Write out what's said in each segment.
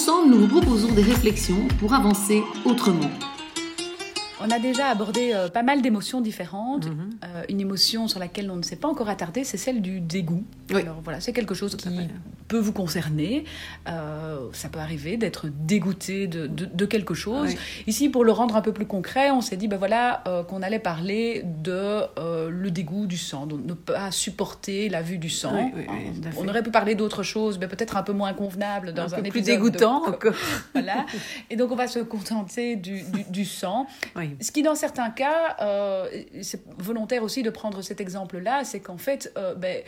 Ensemble, nous vous proposons des réflexions pour avancer autrement. On a déjà abordé euh, pas mal d'émotions différentes. Euh, une émotion sur laquelle on ne s'est pas encore attardé, c'est celle du dégoût. Oui. Alors voilà, c'est quelque chose qui peut vous concerner. Euh, ça peut arriver d'être dégoûté de, de- de quelque chose. Oui. Ici, pour le rendre un peu plus concret, on s'est dit ben voilà qu'on allait parler de le dégoût du sang, donc ne pas supporter la vue du sang. Oui, on aurait pu parler d'autres choses, mais peut-être un peu moins convenables dans un, un peu plus de- dégoûtant encore. voilà. Et donc, on va se contenter du, du- du sang. Oui. Ce qui, dans certains cas, euh, c'est volontaire aussi de prendre cet exemple-là, c'est qu'en fait, euh, ben,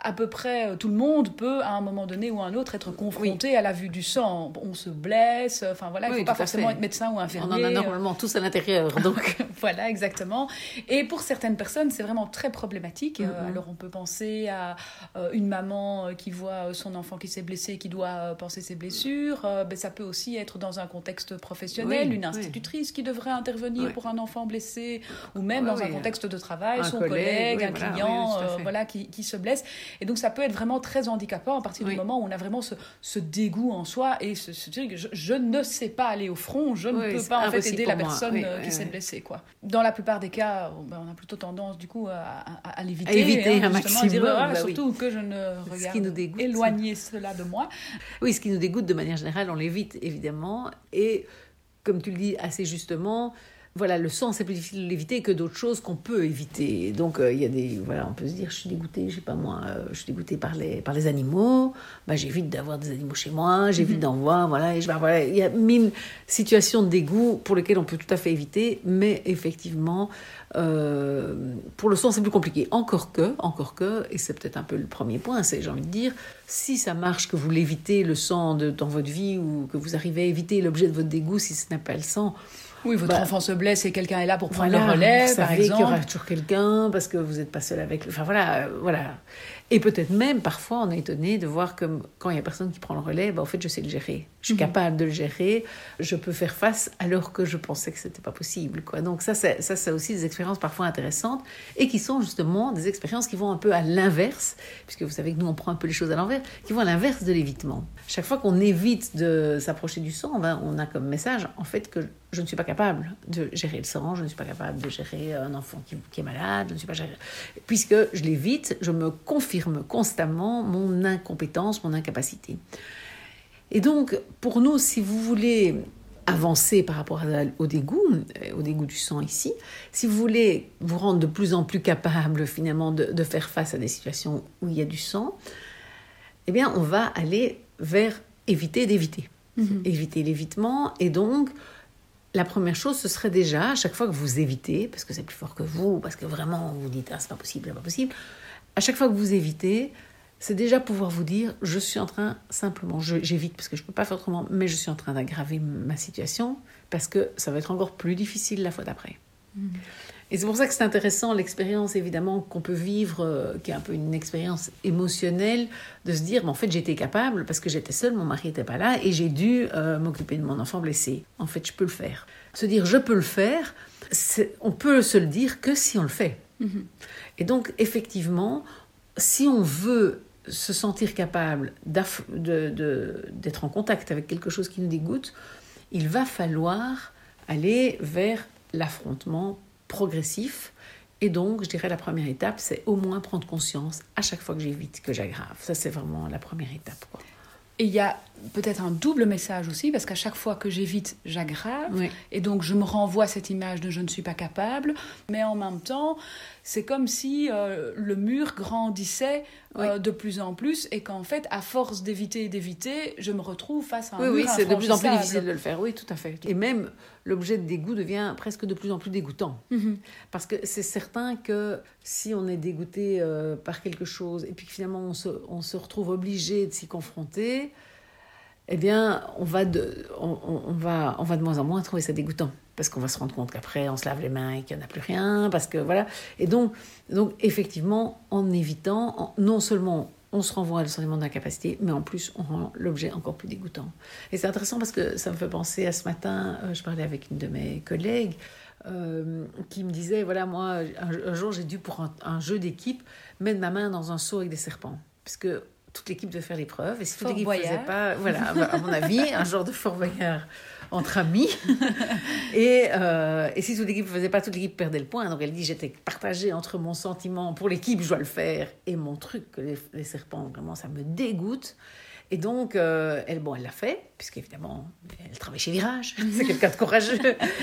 à peu près euh, tout le monde peut, à un moment donné ou à un autre, être confronté à la vue du sang. On se blesse, enfin voilà, il ne Oui, faut pas forcément fait. être médecin ou On infirmier. en a euh, normalement tous à l'intérieur, donc. voilà, exactement. Et pour certaines personnes, c'est vraiment très problématique. Euh, Mhm. alors, on peut penser à une maman qui voit son enfant qui s'est blessé, qui doit penser ses blessures. Euh, ben, ça peut aussi être dans un contexte professionnel, Oui, une institutrice qui devrait intervenir pour un enfant blessé, ou même dans un contexte de travail, Un son collègue, un voilà, client, euh, voilà, qui, qui se blesse. Et donc, ça peut être vraiment très handicapant à partir Oui. du moment où on a vraiment ce, ce dégoût en soi et ce, ce je, je ne sais pas aller au front, je ne Oui, peux pas en fait aider la moi. personne Oui, euh, qui s'est blessée quoi. Dans la plupart des cas, on ben, a plutôt tendance du coup à, à- à l'éviter, À éviter hein, un à dire, maximum, ah, bah surtout que je ne Ce regarde qui nous dégoûte. éloigner cela de moi. Oui, ce qui nous dégoûte de manière générale, on l'évite évidemment. Et comme tu le dis assez justement, voilà, le sang, c'est plus difficile de l'éviter que d'autres choses qu'on peut éviter. Donc, euh, il y a des. Voilà, on peut se dire, je suis dégoûté, je sais pas moi, euh, je suis dégoûté par les, par les animaux. Bah, j'évite d'avoir des animaux chez moi, j'évite d'en voir, voilà. Et je, bah, voilà. Il y a mille situations de dégoût pour lesquelles on peut tout à fait éviter, mais effectivement, euh, pour le sang, c'est plus compliqué. Encore que, encore que, et c'est peut-être un peu le premier point, c'est, j'ai envie de dire, si ça marche que vous l'évitez, le sang de- dans votre vie, ou que vous arrivez à éviter l'objet de votre dégoût, si ce n'est pas le sang, Oui, votre Bah, enfant se blesse et quelqu'un est là pour prendre voilà, le relais, vous par savez qu'il y aura exemple. toujours quelqu'un parce que vous n'êtes pas seul avec. Enfin voilà, euh, voilà. Et peut-être même parfois on est étonné de voir que quand il y a personne qui prend le relais, bah, en fait je sais le gérer. Je suis Mhm. capable de le gérer. Je peux faire face alors que je pensais que c'était pas possible. Quoi. Donc ça, c'est- ça, c'est aussi des expériences parfois intéressantes et qui sont justement des expériences qui vont un peu à l'inverse, puisque vous savez que nous on prend un peu les choses à l'envers, qui vont à l'inverse de l'évitement. Chaque fois qu'on évite de s'approcher du sang, ben, on a comme message en fait que je ne suis pas capable de gérer le sang, je ne suis pas capable de gérer un enfant qui, qui est malade, je ne suis pas géré- puisque je l'évite, je me confirme constamment mon incompétence, mon incapacité. Et donc, pour nous, si vous voulez avancer par rapport au dégoût, euh, au dégoût du sang ici, si vous voulez vous rendre de plus en plus capable finalement de, de faire face à des situations où il y a du sang, eh bien, on va aller vers éviter d'éviter. Éviter l'évitement. Et donc, la première chose, ce serait déjà, à chaque fois que vous évitez, parce que c'est plus fort que vous, parce que vraiment vous dites, ah, c'est pas possible, c'est pas possible, à chaque fois que vous évitez, c'est déjà pouvoir vous dire, je suis en train, simplement, j'évite parce que je peux pas faire autrement, mais je suis en train d'aggraver ma situation, parce que ça va être encore plus difficile la fois d'après. Et c'est pour ça que c'est intéressant l'expérience évidemment qu'on peut vivre, euh, qui est un peu une expérience émotionnelle, de se dire, mais en fait j'étais capable parce que j'étais seule, mon mari n'était pas là et j'ai dû euh, m'occuper de mon enfant blessé. En fait, je peux le faire. Se dire, je peux le faire, on peut se le dire que si on le fait. Et donc effectivement, si on veut se sentir capable d'être en contact avec quelque chose qui nous dégoûte, il va falloir aller vers l'affrontement progressif. Et donc, je dirais la première étape, c'est au moins prendre conscience à chaque fois que j'évite que j'aggrave. Ça, c'est vraiment la première étape. quoi. Et il y a peut-être un double message aussi, parce qu'à chaque fois que j'évite, j'aggrave. Oui. Et donc, je me renvoie cette image de je ne suis pas capable. Mais en même temps, c'est comme si euh, le mur grandissait euh, Oui. de plus en plus et qu'en fait, à force d'éviter et d'éviter, je me retrouve face à un Oui, mur oui, c'est de plus en plus difficile de le faire. Oui, tout à fait. Et même l'objet de dégoût devient presque de plus en plus dégoûtant. Mhm. Parce que c'est certain que si on est dégoûté euh, par quelque chose et puis que finalement on se, on se retrouve obligé de s'y confronter, eh bien, on va, de, on, va, on va de moins en moins trouver ça dégoûtant. Parce qu'on va se rendre compte qu'après, on se lave les mains et qu'il n'y en a plus rien. Parce que voilà. Et donc, donc effectivement, en évitant, non seulement on se renvoie à le sentiment d'incapacité, mais en plus, on rend l'objet encore plus dégoûtant. Et c'est intéressant parce que ça me fait penser à ce matin, euh, je parlais avec une de mes collègues euh, qui me disait, voilà, moi, un, jour, j'ai dû, pour un, jeu d'équipe, mettre ma main dans un seau avec des serpents. Puisque toute l'équipe devait faire l'épreuve. Et si toute l'équipe ne faisait pas, voilà, à mon avis, un genre de Fort Boyard entre amis. et, euh, et si toute l'équipe ne faisait pas, toute l'équipe perdait le point. Donc elle dit j'étais partagée entre mon sentiment pour l'équipe, je dois le faire, et mon truc, que les, serpents, vraiment, ça me dégoûte. Et donc, euh, elle, bon, elle l'a fait, puisqu'évidemment, elle travaille chez Virage. C'est quelqu'un de courageux.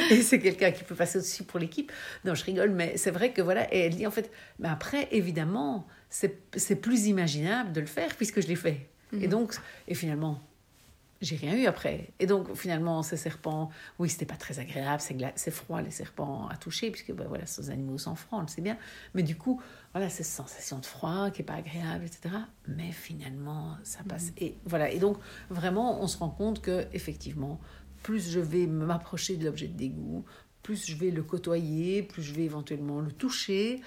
et c'est quelqu'un qui peut passer aussi pour l'équipe. Non, je rigole, mais c'est vrai que voilà. Et elle dit, en fait, mais après, évidemment, c'est plus imaginable de le faire, puisque je l'ai fait. Et mhm. donc, et finalement, j'ai rien eu après. Et donc, finalement, ces serpents, oui, c'était pas très agréable, c'est froid les serpents à toucher, puisque ben, voilà, ces animaux on le sait bien. Mais du coup, voilà, cette sensation de froid qui est pas agréable, etc. Mais finalement, ça mm. passe. Et voilà, et donc, vraiment, on se rend compte que, effectivement, plus je vais m'approcher de l'objet de dégoût, plus je vais le côtoyer, plus je vais éventuellement le toucher,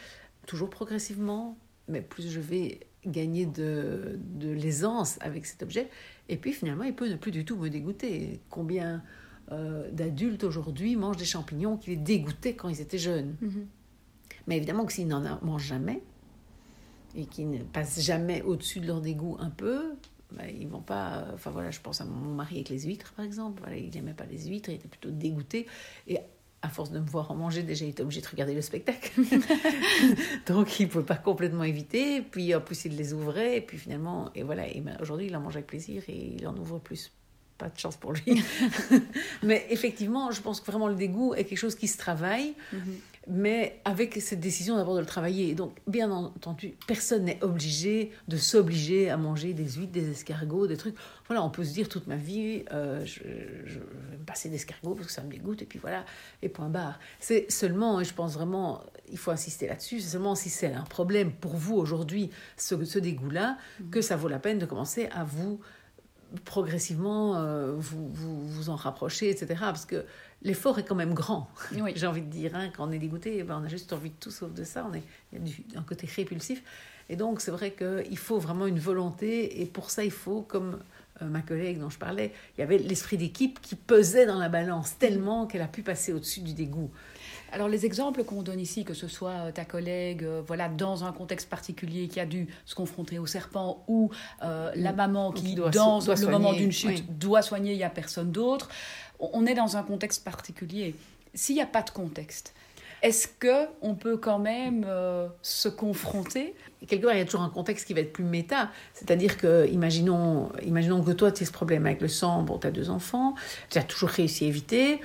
toujours progressivement, mais plus je vais gagner de, de l'aisance avec cet objet. Et puis finalement, il peut ne plus du tout me dégoûter. Combien euh, d'adultes aujourd'hui mangent des champignons qui les dégoûtaient quand ils étaient jeunes mhm. Mais évidemment que s'ils n'en mangent jamais et qu'ils ne passent jamais au-dessus de leur dégoût un peu, ben, ils vont pas. Enfin voilà, je pense à mon mari avec les huîtres par exemple. Voilà, il n'aimait pas les huîtres, il était plutôt dégoûté. Et à force de me voir en manger, déjà, il était obligé de regarder le spectacle. Donc, il ne pouvait pas complètement éviter. Puis, en plus, il les ouvrait. Et puis, finalement, et voilà. Et ben, aujourd'hui, il en mange avec plaisir et il en ouvre plus. Pas de chance pour lui. Mais effectivement, je pense que vraiment le dégoût est quelque chose qui se travaille. Mm-hmm mais avec cette décision d'abord de le travailler. Donc, bien entendu, personne n'est obligé de s'obliger à manger des huîtres, des escargots, des trucs. Voilà, on peut se dire toute ma vie, euh, je, vais me passer d'escargots parce que ça me dégoûte, et puis voilà, et point barre. C'est seulement, et je pense vraiment, il faut insister là-dessus, c'est seulement si c'est un problème pour vous aujourd'hui, ce, ce dégoût-là, mm-hmm. que ça vaut la peine de commencer à vous progressivement euh, vous, vous, vous en rapprocher, etc. Parce que l'effort est quand même grand, oui. j'ai envie de dire. Hein, quand on est dégoûté, ben, on a juste envie de tout sauf de ça. On est, il y a du, un côté répulsif. Et donc, c'est vrai qu'il faut vraiment une volonté. Et pour ça, il faut, comme euh, ma collègue dont je parlais, il y avait l'esprit d'équipe qui pesait dans la balance tellement qu'elle a pu passer au-dessus du dégoût. Alors les exemples qu'on donne ici, que ce soit euh, ta collègue, euh, voilà, dans un contexte particulier qui a dû se confronter au serpent, ou la maman qui, dans le moment d'une chute, doit soigner, il n'y a personne d'autre on est dans un contexte particulier. S'il n'y a pas de contexte, est-ce que on peut quand même euh, se confronter? Quelque part, il y a toujours un contexte qui va être plus méta. C'est-à-dire que, imaginons, imaginons que toi, tu as ce problème avec le sang, bon, tu as deux enfants, tu as toujours réussi à éviter.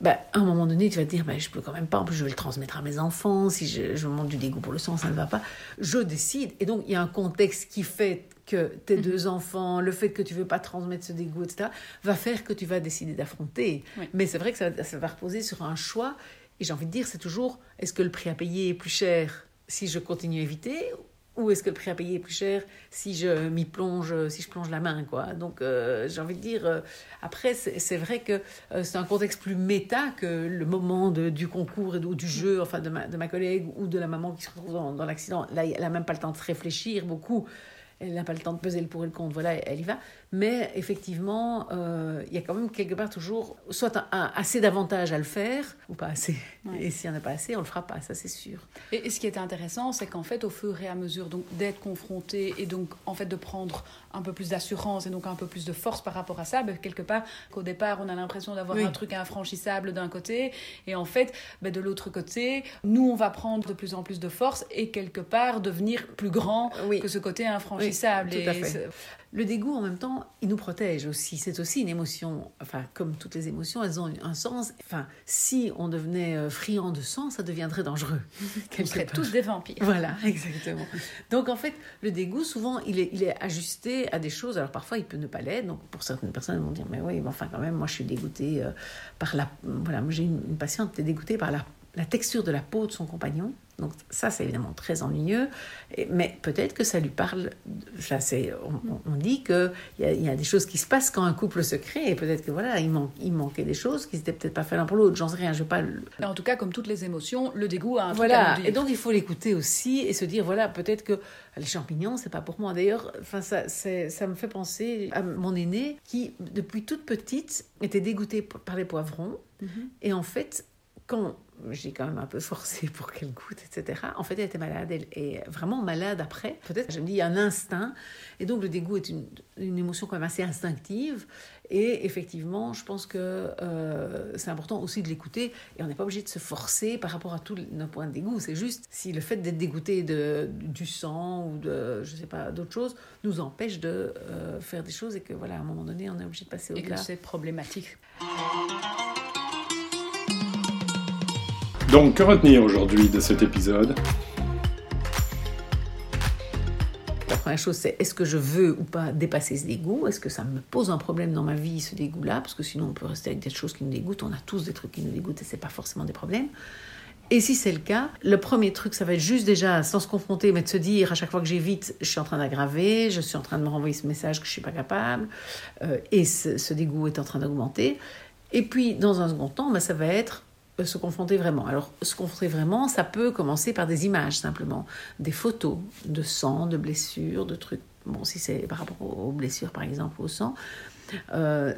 Ben, à un moment donné, tu vas te dire, ben, je peux quand même pas, en plus je vais le transmettre à mes enfants, si je, je montre du dégoût pour le sang, ça ne va pas. Je décide. Et donc, il y a un contexte qui fait que tes mhm. deux enfants, le fait que tu veux pas transmettre ce dégoût, etc., va faire que tu vas décider d'affronter. Mais c'est vrai que ça, ça va reposer sur un choix. Et j'ai envie de dire, c'est toujours, est-ce que le prix à payer est plus cher si je continue à éviter ou est-ce que le prix à payer est plus cher si je m'y plonge, si je plonge la main, quoi. Donc, euh, j'ai envie de dire, euh, après, c'est vrai que euh, c'est un contexte plus méta que le moment du concours ou du jeu, enfin, de ma, de ma, collègue ou de la maman qui se retrouve dans, dans l'accident. Là, elle n'a même pas le temps de réfléchir beaucoup elle n'a pas le temps de peser le pour et le contre, voilà, elle y va. Mais effectivement, euh, il y a quand même quelque part toujours soit un, assez d'avantages à le faire ou pas assez. Et s'il n'y en a pas assez, on le fera pas, ça c'est sûr. Et, ce qui est intéressant, c'est qu'en fait, au fur et à mesure donc d'être confronté et donc en fait de prendre un peu plus d'assurance et donc un peu plus de force par rapport à ça, ben, quelque part qu'au départ on a l'impression d'avoir un truc infranchissable d'un côté et en fait ben, de l'autre côté, nous on va prendre de plus en plus de force et quelque part devenir plus grand que ce côté infranchissable le dégoût, en même temps, il nous protège aussi. C'est aussi une émotion, enfin, comme toutes les émotions, elles ont un sens. Enfin, si on devenait euh, friand de sang, ça deviendrait dangereux. On serait tous des vampires. Voilà, exactement. Donc, en fait, le dégoût, souvent, il est, il est ajusté à des choses. Alors, parfois, il peut ne pas l'être. Donc, pour certaines personnes, elles vont dire, mais oui, mais enfin, quand même, moi, je suis dégoûtée euh, par la... Voilà, j'ai une, patiente qui est dégoûtée par la, la texture de la peau de son compagnon. Donc ça, c'est évidemment très ennuyeux, mais peut-être que ça lui parle. Enfin, c'est, on, dit qu'il y, a, il y a des choses qui se passent quand un couple se crée, et peut-être que voilà, il, il manquait des choses qui n'étaient peut-être pas faites l'un pour l'autre. J'en sais rien, je vais pas. En tout cas, comme toutes les émotions, le dégoût a un voilà. Et donc il faut l'écouter aussi et se dire voilà, peut-être que les champignons, c'est pas pour moi. D'ailleurs, enfin ça, ça me fait penser à mon aîné qui, depuis toute petite, était dégoûté par les poivrons. Mhm. Et en fait, quand j'ai quand même un peu forcé pour qu'elle goûte, etc. En fait, elle était malade, elle est vraiment malade après. Peut-être, je me dis, il y a un instinct. Et donc, le dégoût est une, une émotion quand même assez instinctive. Et effectivement, je pense que euh, c'est important aussi de l'écouter. Et on n'est pas obligé de se forcer par rapport à tous nos points de dégoût. C'est juste si le fait d'être dégoûté de, du sang ou de, je sais pas, d'autres choses nous empêche de euh, faire des choses et que, voilà, à un moment donné, on est obligé de passer au-delà. Et que c'est problématique. Donc, que retenir aujourd'hui de cet épisode? La première chose, c'est est-ce que je veux ou pas dépasser ce dégoût? Est-ce que ça me pose un problème dans ma vie, ce dégoût-là? Parce que sinon, on peut rester avec des choses qui nous dégoûtent. On a tous des trucs qui nous dégoûtent et ce n'est pas forcément des problèmes. Et si c'est le cas, le premier truc, ça va être juste déjà, sans se confronter, mais de se dire à chaque fois que j'évite, je suis en train d'aggraver, je suis en train de me renvoyer ce message que je ne suis pas capable, euh, et ce, dégoût est en train d'augmenter. Et puis, dans un second temps, ben, ça va être se confronter vraiment. Alors, se confronter vraiment, ça peut commencer par des images simplement, des photos de sang, de blessures, de trucs. Bon, si c'est par rapport aux blessures, par exemple, au sang, euh,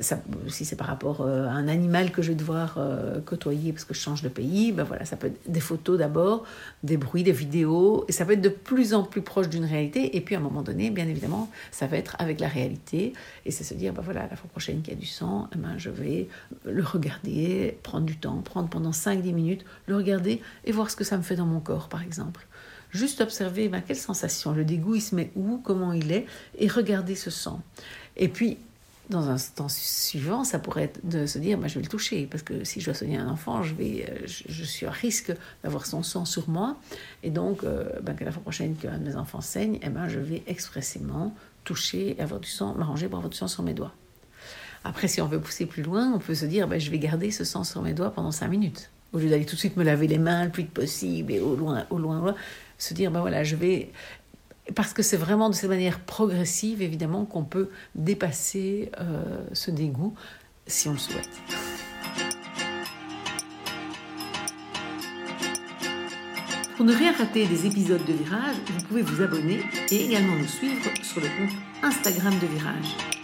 si c'est par rapport euh, à un animal que je vais devoir euh, côtoyer parce que je change de pays, ben voilà, ça peut être des photos d'abord, des bruits, des vidéos, et ça peut être de plus en plus proche d'une réalité. Et puis à un moment donné, bien évidemment, ça va être avec la réalité, et c'est se dire, ben voilà, la fois prochaine qu'il y a du sang, eh ben, je vais le regarder, prendre du temps, prendre pendant 5-10 minutes, le regarder et voir ce que ça me fait dans mon corps, par exemple juste observer ben, quelle sensation, le dégoût il se met où, comment il est, et regarder ce sang. Et puis dans un temps suivant, ça pourrait être de se dire, bah, je vais le toucher, parce que si je dois soigner un enfant, je, vais, euh, je, suis à risque d'avoir son sang sur moi, et donc, euh, ben, que la fois prochaine qu'un de mes enfants saigne, eh ben, je vais expressément toucher et avoir du sang, m'arranger pour avoir du sang sur mes doigts. Après, si on veut pousser plus loin, on peut se dire, ben, je vais garder ce sang sur mes doigts pendant cinq minutes. Au lieu d'aller tout de suite me laver les mains le plus possible et au loin, au loin, au loin, se dire, ben voilà, je vais parce que c'est vraiment de cette manière progressive, évidemment, qu'on peut dépasser euh, ce dégoût si on le souhaite. Pour ne rien rater des épisodes de Virage, vous pouvez vous abonner et également nous suivre sur le compte Instagram de Virage.